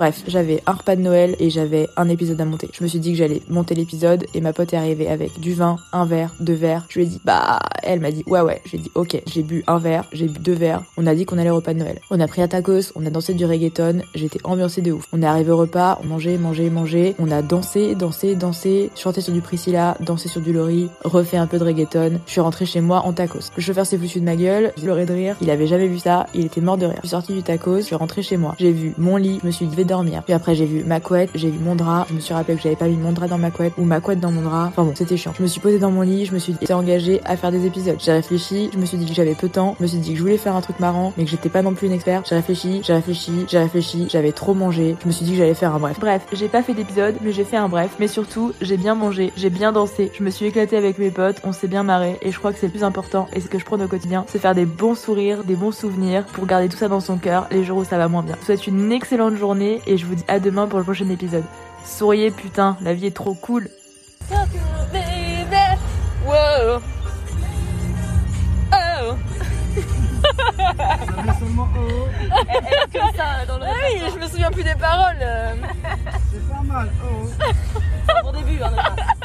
Bref, j'avais un repas de Noël et j'avais un épisode à monter. Je me suis dit que j'allais monter l'épisode et ma pote est arrivée avec du vin, un verre, deux verres. Je lui ai dit bah, elle m'a dit ouais ouais. J'ai dit ok. J'ai bu un verre, j'ai bu deux verres. On a dit qu'on allait au repas de Noël. On a pris un tacos, on a dansé du reggaeton. J'étais ambiancée de ouf. On est arrivé au repas, on mangeait, mangeait, mangeait. On a dansé, dansé, dansé, chanté sur du Priscilla, dansé sur du Lori, refait un peu de reggaeton. Je suis rentrée chez moi en tacos. Le chauffeur s'est foutu de ma gueule, il aurait de rire. Il avait jamais vu ça, il était mort de rire. Je suis sortie du tacos, je suis rentrée chez moi. J'ai vu mon lit, je me suis dit dormir. Puis après j'ai vu ma couette, j'ai vu mon drap, je me suis rappelé que j'avais pas mis mon drap dans ma couette ou ma couette dans mon drap. Enfin bon, c'était chiant. Je me suis posée dans mon lit, je me suis dit, engagée à faire des épisodes. J'ai réfléchi, je me suis dit que j'avais peu de temps, je me suis dit que je voulais faire un truc marrant, mais que j'étais pas non plus une experte. J'ai réfléchi, j'ai réfléchi, j'ai réfléchi, j'avais trop mangé. Je me suis dit que j'allais faire un bref. Bref, j'ai pas fait d'épisode, mais j'ai fait un bref. Mais surtout, j'ai bien mangé, j'ai bien dansé, je me suis éclatée avec mes potes, on s'est bien marré et je crois que c'est le plus important et ce que je prends au quotidien, c'est faire des bons sourires, des bons souvenirs pour garder tout ça dans son cœur les jours où ça va moins bien. Je vous souhaite une excellente journée et je vous dis à demain pour le prochain épisode. Souriez putain, la vie est trop cool. Wow. Oh. seulement oh. Comme ça dans le. Ah oui, je me souviens plus des paroles. C'est pas mal, oh. C'est un bon début, hein,